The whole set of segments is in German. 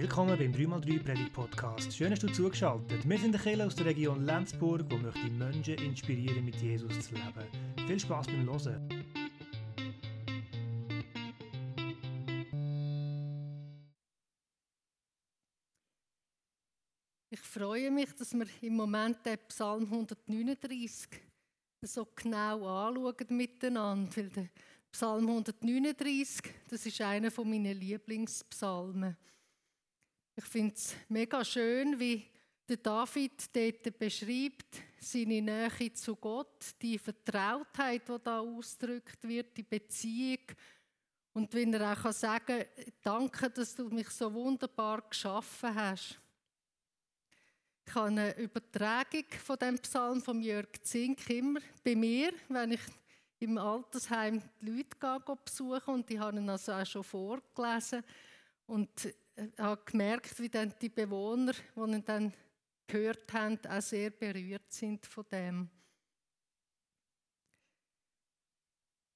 Willkommen beim 3x3 Predigt Podcast. Schön, dass du zugeschaltet. Wir sind der Kirche aus der Region Lenzburg, wo möchte Menschen inspirieren, mit Jesus zu leben. Viel Spaß beim Hören. Ich freue mich, dass wir im Moment den Psalm 139 so genau anschauen miteinander. Weil der Psalm 139, das ist einer meiner Lieblingspsalmen. Ich finde es mega schön, wie der David dort beschreibt, seine Nähe zu Gott, die Vertrautheit, die da ausgedrückt wird, die Beziehung. Und wenn er auch sagen kann, danke, dass du mich so wunderbar geschaffen hast. Ich habe eine Übertragung von dem Psalm von Jörg Zink immer bei mir, wenn ich im Altersheim die Leute besuche und die haben ihn also auch schon vorgelesen. Und habe gemerkt, wie dann die Bewohner, die ihn dann gehört haben, auch sehr berührt sind von dem.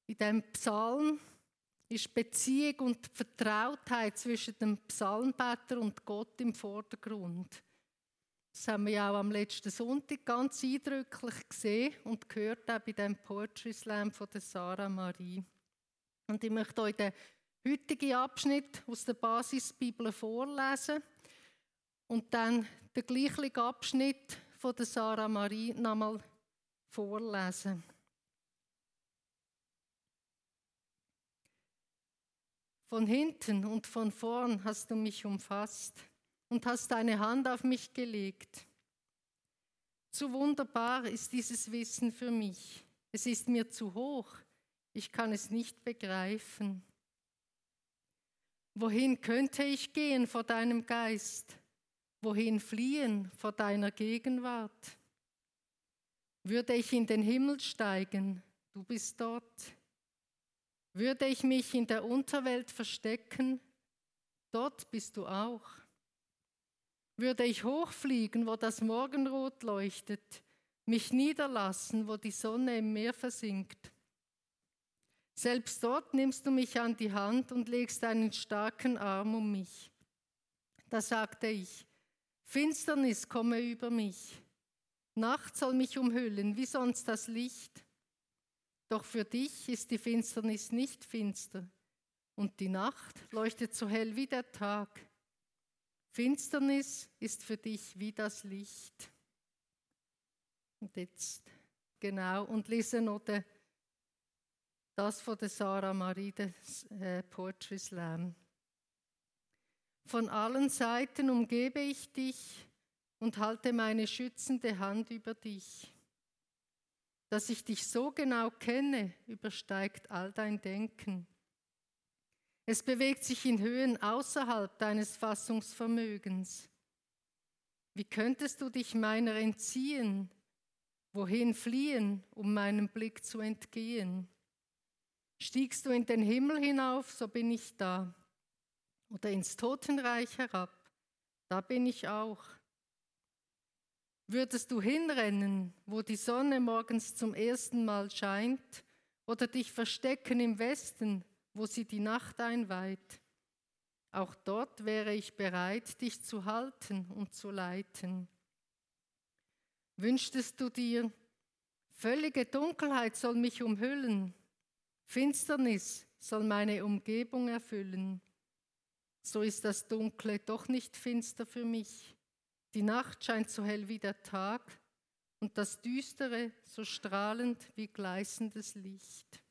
In diesem Psalm ist Beziehung und Vertrautheit zwischen dem Psalmbeter und Gott im Vordergrund. Das haben wir ja auch am letzten Sonntag ganz eindrücklich gesehen und gehört auch bei dem Poetry Slam von Sarah Marie. Und ich möchte euch den heutige Abschnitt aus der Basisbibel vorlesen und dann den gleichen Abschnitt von der Sarah Marie nochmal vorlesen. Von hinten und von vorn hast du mich umfasst und hast deine Hand auf mich gelegt. Zu wunderbar ist dieses Wissen für mich. Es ist mir zu hoch. Ich kann es nicht begreifen. Wohin könnte ich gehen vor deinem Geist? Wohin fliehen vor deiner Gegenwart? Würde ich in den Himmel steigen, du bist dort. Würde ich mich in der Unterwelt verstecken, dort bist du auch. Würde ich hochfliegen, wo das Morgenrot leuchtet, mich niederlassen, wo die Sonne im Meer versinkt, selbst dort nimmst du mich an die Hand und legst einen starken Arm um mich. Da sagte ich, Finsternis komme über mich. Nacht soll mich umhüllen, wie sonst das Licht. Doch für dich ist die Finsternis nicht finster und die Nacht leuchtet so hell wie der Tag. Finsternis ist für dich wie das Licht. Und jetzt genau und lese den das von der Sarah Marie, äh, Poetry Slam. Von allen Seiten umgebe ich dich und halte meine schützende Hand über dich. Dass ich dich so genau kenne, übersteigt all dein Denken. Es bewegt sich in Höhen außerhalb deines Fassungsvermögens. Wie könntest du dich meiner entziehen? Wohin fliehen, um meinem Blick zu entgehen? Stiegst du in den Himmel hinauf, so bin ich da. Oder ins Totenreich herab, da bin ich auch. Würdest du hinrennen, wo die Sonne morgens zum ersten Mal scheint, oder dich verstecken im Westen, wo sie die Nacht einweiht? Auch dort wäre ich bereit, dich zu halten und zu leiten. Wünschtest du dir, völlige Dunkelheit soll mich umhüllen, Finsternis soll meine Umgebung erfüllen. So ist das Dunkle doch nicht finster für mich. Die Nacht scheint so hell wie der Tag und das Düstere so strahlend wie gleißendes Licht.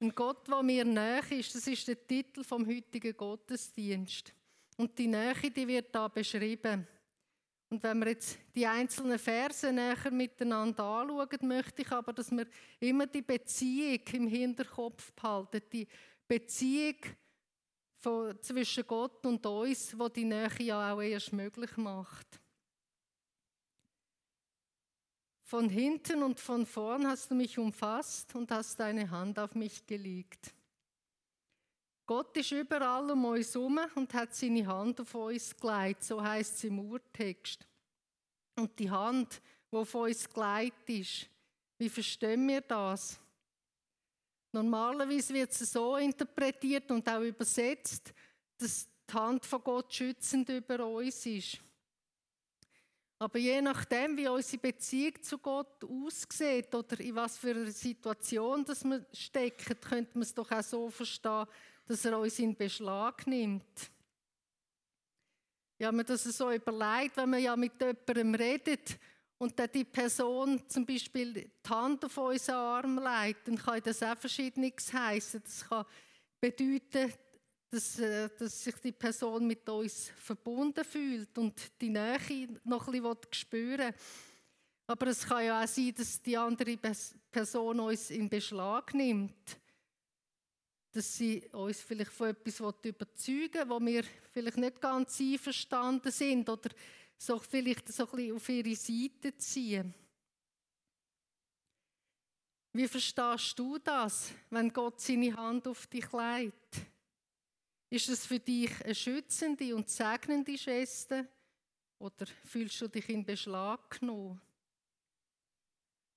Ein Gott, der mir näher ist, das ist der Titel vom heutigen Gottesdienst. Und die Nähe, die wird da beschrieben. Und wenn wir jetzt die einzelnen Verse näher miteinander anschauen, möchte ich aber, dass wir immer die Beziehung im Hinterkopf behalten, die Beziehung von, zwischen Gott und uns, wo die Nähe ja auch erst möglich macht. Von hinten und von vorn hast du mich umfasst und hast deine Hand auf mich gelegt. Gott ist überall um uns herum und hat seine Hand auf uns gelegt, so heißt es im Urtext. Und die Hand, die auf uns gelegt ist, wie verstehen wir das? Normalerweise wird es so interpretiert und auch übersetzt, dass die Hand von Gott schützend über uns ist. Aber je nachdem, wie unsere Beziehung zu Gott aussieht oder in was für einer Situation dass wir stecken, könnte man es doch auch so verstehen, dass er uns in Beschlag nimmt. Ja, man das so überlegt, wenn man ja mit jemandem redet und dann die Person zum Beispiel die Hand auf unseren Arm legt, dann kann das auch verschiedenes heißen. Das kann bedeuten, dass, äh, dass, sich die Person mit uns verbunden fühlt und die Nähe noch ein bisschen spüren Aber es kann ja auch sein, dass die andere Person uns in Beschlag nimmt. Dass sie uns vielleicht von etwas überzeugen wo wir vielleicht nicht ganz einverstanden sind oder so vielleicht so ein auf ihre Seite ziehen. Wie verstehst du das, wenn Gott seine Hand auf dich legt? Ist es für dich eine schützende und segnende Geste oder fühlst du dich in Beschlag genommen?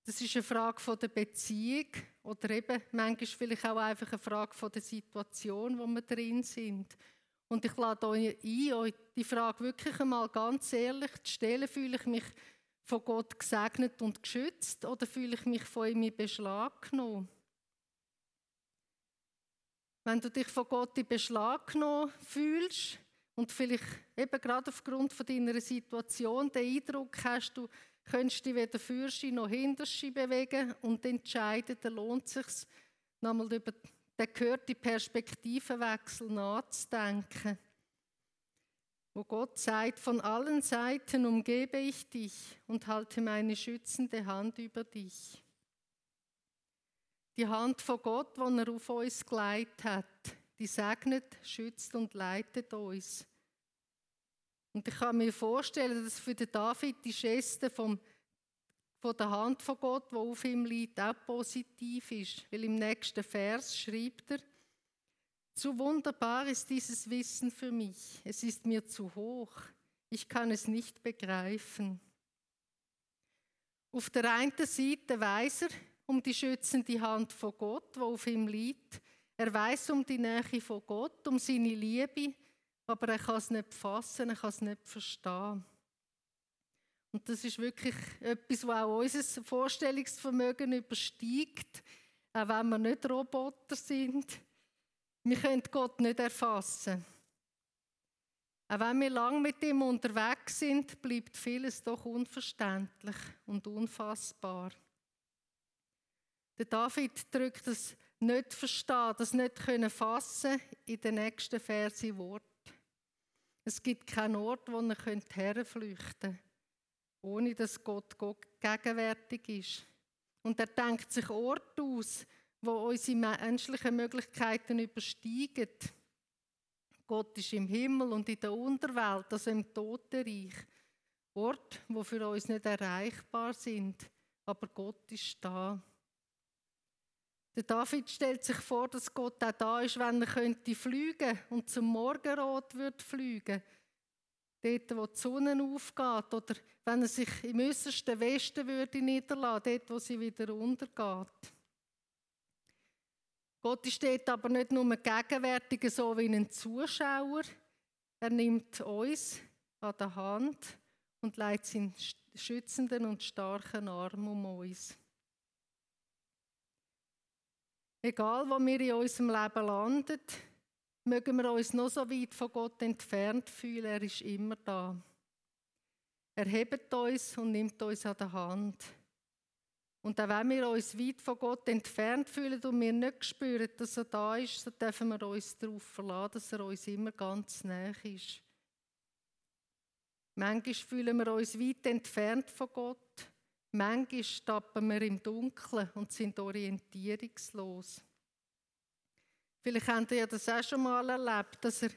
Das ist eine Frage von der Beziehung oder eben manchmal vielleicht auch einfach eine Frage von der Situation, wo wir drin sind. Und ich lade euch ein, euch die Frage wirklich einmal ganz ehrlich zu stellen. Fühle ich mich von Gott gesegnet und geschützt oder fühle ich mich von ihm in Beschlag genommen? Wenn du dich von Gott in Beschlag genommen fühlst und vielleicht eben gerade aufgrund von deiner Situation den Eindruck hast, du könntest dich weder Fürschi noch Hinterschi bewegen und entscheiden, dann lohnt es sich, nochmal über der gehört die Perspektivenwechsel nachzudenken. Wo Gott sagt, von allen Seiten umgebe ich dich und halte meine schützende Hand über dich. Die Hand von Gott, die er auf uns geleitet hat, die segnet, schützt und leitet uns. Und ich kann mir vorstellen, dass für den David die Geste vom von der Hand von Gott, wo auf ihm liegt, auch positiv ist. Weil im nächsten Vers schreibt er, zu wunderbar ist dieses Wissen für mich. Es ist mir zu hoch. Ich kann es nicht begreifen. Auf der einen Seite weiß er um die schützende Hand von Gott, wo auf ihm liegt. Er weiß um die Nähe von Gott, um seine Liebe, aber er kann es nicht fassen, er kann es nicht verstehen. Und das ist wirklich etwas, was auch unser Vorstellungsvermögen übersteigt, auch wenn wir nicht Roboter sind. Wir können Gott nicht erfassen. Auch wenn wir lang mit ihm unterwegs sind, bleibt vieles doch unverständlich und unfassbar. Der David drückt das nicht verstehen, das nicht können fassen in den nächsten Verse Wort. Es gibt keinen Ort, wo er herflüchten könnte ohne dass Gott, Gott gegenwärtig ist. Und er denkt sich Orte aus, wo unsere menschlichen Möglichkeiten übersteigen. Gott ist im Himmel und in der Unterwelt, also im Totenreich. Orte, wo für uns nicht erreichbar sind, aber Gott ist da. Der David stellt sich vor, dass Gott auch da ist, wenn er könnte fliegen und zum Morgenrot wird fliegen dort, wo die Sonne aufgeht, oder wenn er sich im äußersten Westen würde niederlassen, dort, wo sie wieder untergeht. Gott ist dort aber nicht nur gegenwärtig, so wie ein Zuschauer. Er nimmt uns an der Hand und legt seinen schützenden und starken Arm um uns. Egal, wo wir in unserem Leben landen, mögen wir uns noch so weit von Gott entfernt fühlen, er ist immer da. Er hebt uns und nimmt uns an der Hand. Und auch wenn wir uns weit von Gott entfernt fühlen und wir nicht spüren, dass er da ist, so dürfen wir uns darauf verlassen, dass er uns immer ganz nah ist. Manchmal fühlen wir uns weit entfernt von Gott. Manchmal tappen wir im Dunkeln und sind orientierungslos. Vielleicht habt ihr das auch schon mal erlebt, dass ihr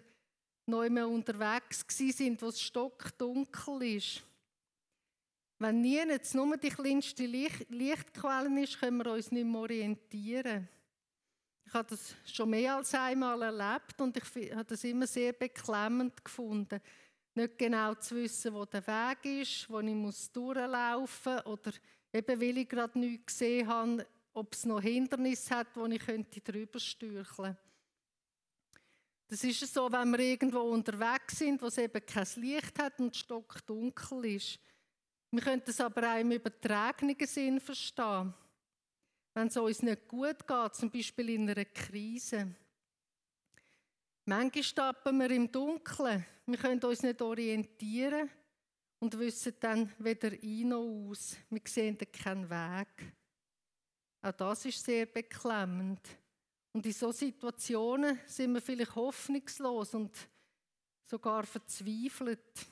neu mehr unterwegs sind, wo es stockdunkel ist. Wenn nie jetzt nur die kleinste Licht Lichtquelle ist, können wir uns nicht mehr orientieren. Ich habe das schon mehr als einmal erlebt und ich habe das immer sehr beklemmend gefunden. Nicht genau zu wissen, wo der Weg ist, wo ich muss durchlaufen muss oder eben weil ich gerade nichts gesehen habe, ob es noch Hindernisse hat, wo ich könnte drüber stürcheln. Das ist so, wenn wir irgendwo unterwegs sind, wo es eben kein Licht hat und stockdunkel ist. Wir können das aber auch im übertragenen Sinn verstehen. Wenn es uns nicht gut geht, zum Beispiel in einer Krise. Manchmal stappen wir im Dunkeln. Wir können uns nicht orientieren und wissen dann weder ein noch aus. Wir sehen keinen Weg. Auch das ist sehr beklemmend. Und in solchen Situationen sind wir vielleicht hoffnungslos und sogar verzweifelt.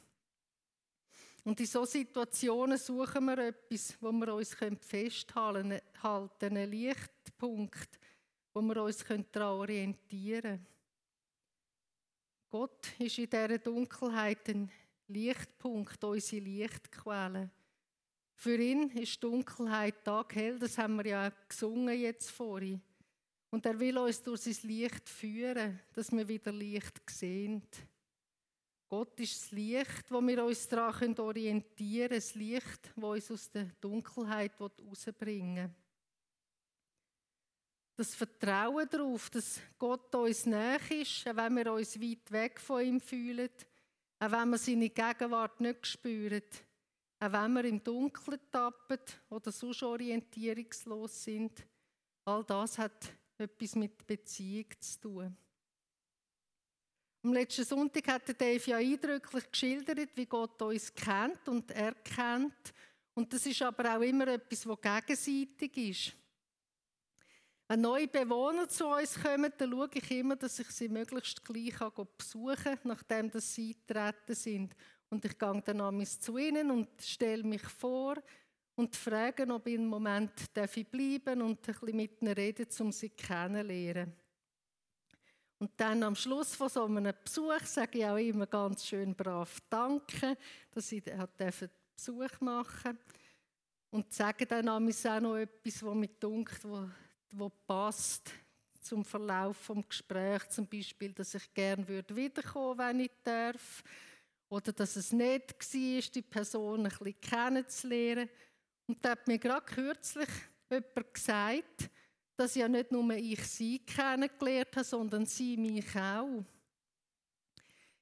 Und in solchen Situationen suchen wir etwas, wo wir uns festhalten können, einen Lichtpunkt, wo wir uns daran orientieren können. Gott ist in dieser Dunkelheit ein Lichtpunkt, unsere Lichtquelle. Für ihn ist Dunkelheit taghell, das haben wir ja gesungen jetzt vorhin. Und er will uns durch sein Licht führen, dass wir wieder Licht sehen. Gott ist das Licht, wo wir uns daran orientieren können, das Licht, das uns aus der Dunkelheit herausbringen will. Das Vertrauen darauf, dass Gott uns näher ist, auch wenn wir uns weit weg von ihm fühlen, auch wenn wir seine Gegenwart nicht spüren, auch wenn wir im Dunkeln tappen oder sonst orientierungslos sind, all das hat etwas mit Beziehung zu tun. Am letzten Sonntag hat Dave ja eindrücklich geschildert, wie Gott uns kennt und erkennt. Und das ist aber auch immer etwas, was gegenseitig ist. Wenn neue Bewohner zu uns kommen, dann schaue ich immer, dass ich sie möglichst gleich besuchen kann, nachdem sie eingetreten sind. Und ich gehe dann amigs zu ihnen und stelle mich vor und frage, ob ich einen Moment darf bleiben und ein bisschen mit ihnen reden, um sie kennenzulernen. Und dann am Schluss von so einem Besuch sage ich auch immer ganz schön brav Danke, dass ich Besuch machen Und sage dann auch noch etwas, was mir dunkt, wo passt zum Verlauf des Gesprächs. Zum Beispiel, dass ich wiederkommen würde, wenn ich darf oder dass es nett war, die Person ein bisschen kennenzulernen. Und da hat mir gerade kürzlich jemand gesagt, dass ja nicht nur ich sie kennengelernt habe, sondern sie mich auch.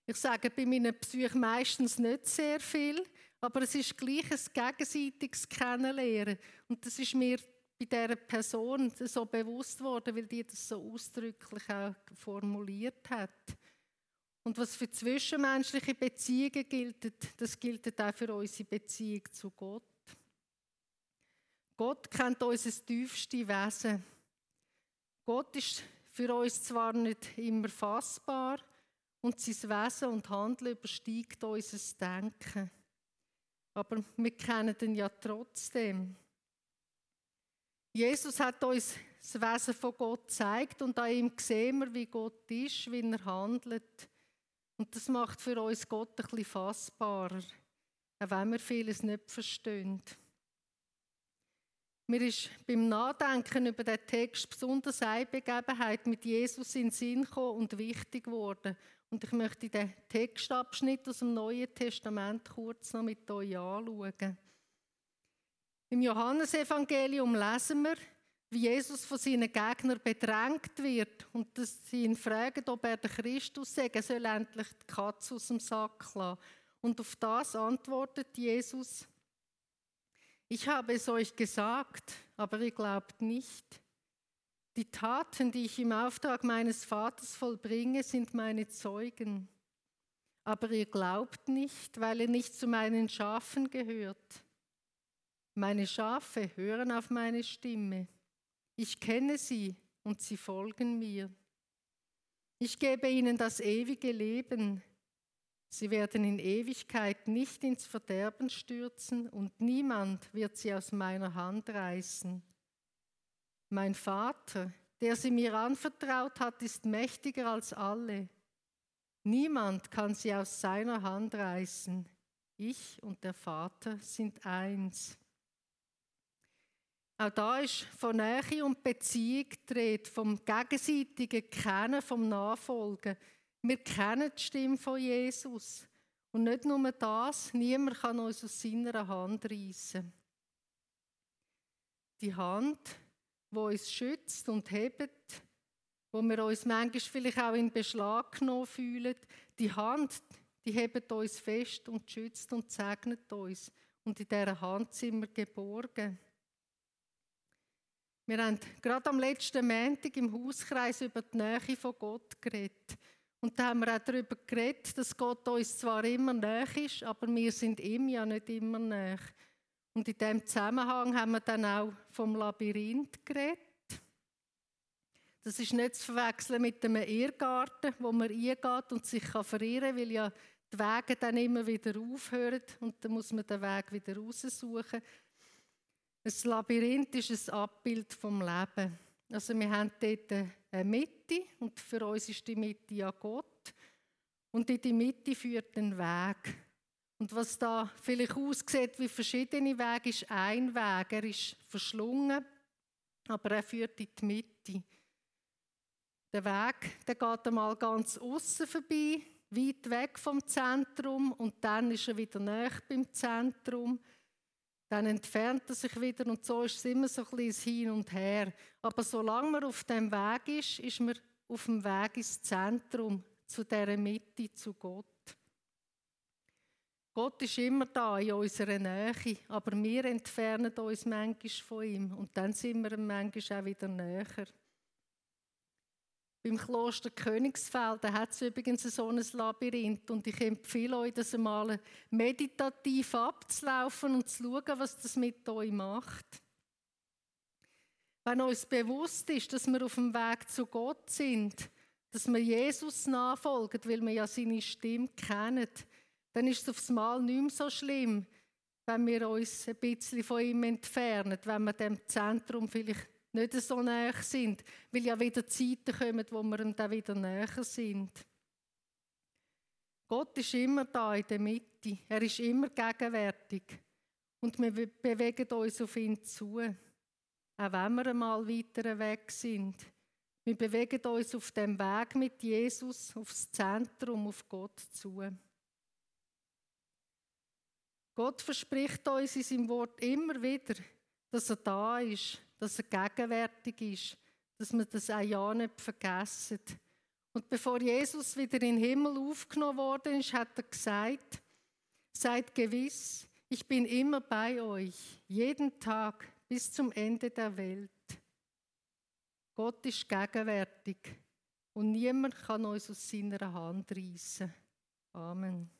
Ich sage bei meinen Besuchen meistens nicht sehr viel, aber es ist gleich ein gegenseitiges Kennenlernen. Und das ist mir bei dieser Person so bewusst worden, weil die das so ausdrücklich auch formuliert hat. Und was für zwischenmenschliche Beziehungen gilt, das gilt auch für unsere Beziehung zu Gott. Gott kennt unser tiefstes Wesen. Gott ist für uns zwar nicht immer fassbar und sein Wesen und Handeln übersteigt unser Denken. Aber wir kennen ihn ja trotzdem. Jesus hat uns das Wesen von Gott gezeigt und an ihm sehen wir, wie Gott ist, wie er handelt. Und das macht für uns Gott ein bisschen fassbarer, auch wenn wir vieles nicht verstehen. Mir ist beim Nachdenken über den Text besonders eine Begebenheit mit Jesus in den Sinn gekommen und wichtig geworden. Und ich möchte den Textabschnitt aus dem Neuen Testament kurz noch mit euch anschauen. Im Johannesevangelium lesen wir, wie Jesus von seinen Gegnern bedrängt wird und dass sie ihn fragen, ob er der Christus sei, er soll endlich die Katze aus dem Sack lassen. Und auf das antwortet Jesus, ich habe es euch gesagt, aber ihr glaubt nicht. Die Taten, die ich im Auftrag meines Vaters vollbringe, sind meine Zeugen. Aber ihr glaubt nicht, weil ihr nicht zu meinen Schafen gehört. Meine Schafe hören auf meine Stimme. Ich kenne sie und sie folgen mir. Ich gebe ihnen das ewige Leben. Sie werden in Ewigkeit nicht ins Verderben stürzen und niemand wird sie aus meiner Hand reißen. Mein Vater, der sie mir anvertraut hat, ist mächtiger als alle. Niemand kann sie aus seiner Hand reißen. Ich und der Vater sind eins. Auch da ist von Nähe und Beziehung dreht, vom gegenseitigen Kennen, vom Nachfolgen. Wir kennen die Stimme von Jesus. Und nicht nur das, niemand kann uns aus seiner Hand reißen. Die Hand, wo uns schützt und hebt, wo wir uns manchmal vielleicht auch in Beschlag genommen fühlen. Die Hand, die hebt uns fest und schützt und segnet uns. Und in dieser Hand sind wir geborgen. Wir haben gerade am letzten Montag im Hauskreis über die Nähe von Gott geredet. Und da haben wir auch darüber geredet, dass Gott uns zwar immer näher ist, aber wir sind ihm ja nicht immer näher. Und in diesem Zusammenhang haben wir dann auch vom Labyrinth geredet. Das ist nicht zu verwechseln mit einem Irrgarten, wo man eingeht und sich verirren kann, weil ja die Wege dann immer wieder aufhören und dann muss man den Weg wieder raussuchen. Ein Labyrinth ist ein Abbild vom Leben. Also wir haben dort eine Mitte und für uns ist die Mitte ja Gott. Und in die Mitte führt ein Weg. Und was da vielleicht aussieht wie verschiedene Wege, ist ein Weg. Er ist verschlungen, aber er führt in die Mitte. Der Weg, der geht einmal ganz außen vorbei, weit weg vom Zentrum und dann ist er wieder näher beim Zentrum. Dann entfernt er sich wieder und so ist es immer so ein bisschen Hin und Her. Aber solange man auf dem Weg ist, ist man auf dem Weg ins Zentrum, zu der Mitte, zu Gott. Gott ist immer da in unserer Nähe, aber wir entfernen uns manchmal von ihm und dann sind wir manchmal auch wieder näher. Beim Kloster Königsfeld hat es übrigens so ein Labyrinth und ich empfehle euch, das einmal meditativ abzulaufen und zu schauen, was das mit euch macht. Wenn uns bewusst ist, dass wir auf dem Weg zu Gott sind, dass wir Jesus nachfolgen, weil wir ja seine Stimme kennen, dann ist es aufs Mal nicht mehr so schlimm, wenn wir uns ein bisschen von ihm entfernen, wenn wir dem Zentrum vielleicht nicht so näher sind, weil ja wieder Zeiten kommen, wo wir dann wieder näher sind. Gott ist immer da in der Mitte. Er ist immer gegenwärtig. Und wir bewegen uns auf ihn zu. Auch wenn wir einmal weiter weg sind. Wir bewegen uns auf dem Weg mit Jesus aufs Zentrum, auf Gott zu. Gott verspricht uns in seinem Wort immer wieder, dass er da ist, dass er gegenwärtig ist, dass wir das auch ja nicht vergessen. Und bevor Jesus wieder in den Himmel aufgenommen worden ist, hat er gesagt, seid gewiss, ich bin immer bei euch, jeden Tag bis zum Ende der Welt. Gott ist gegenwärtig und niemand kann uns aus seiner Hand reißen. Amen.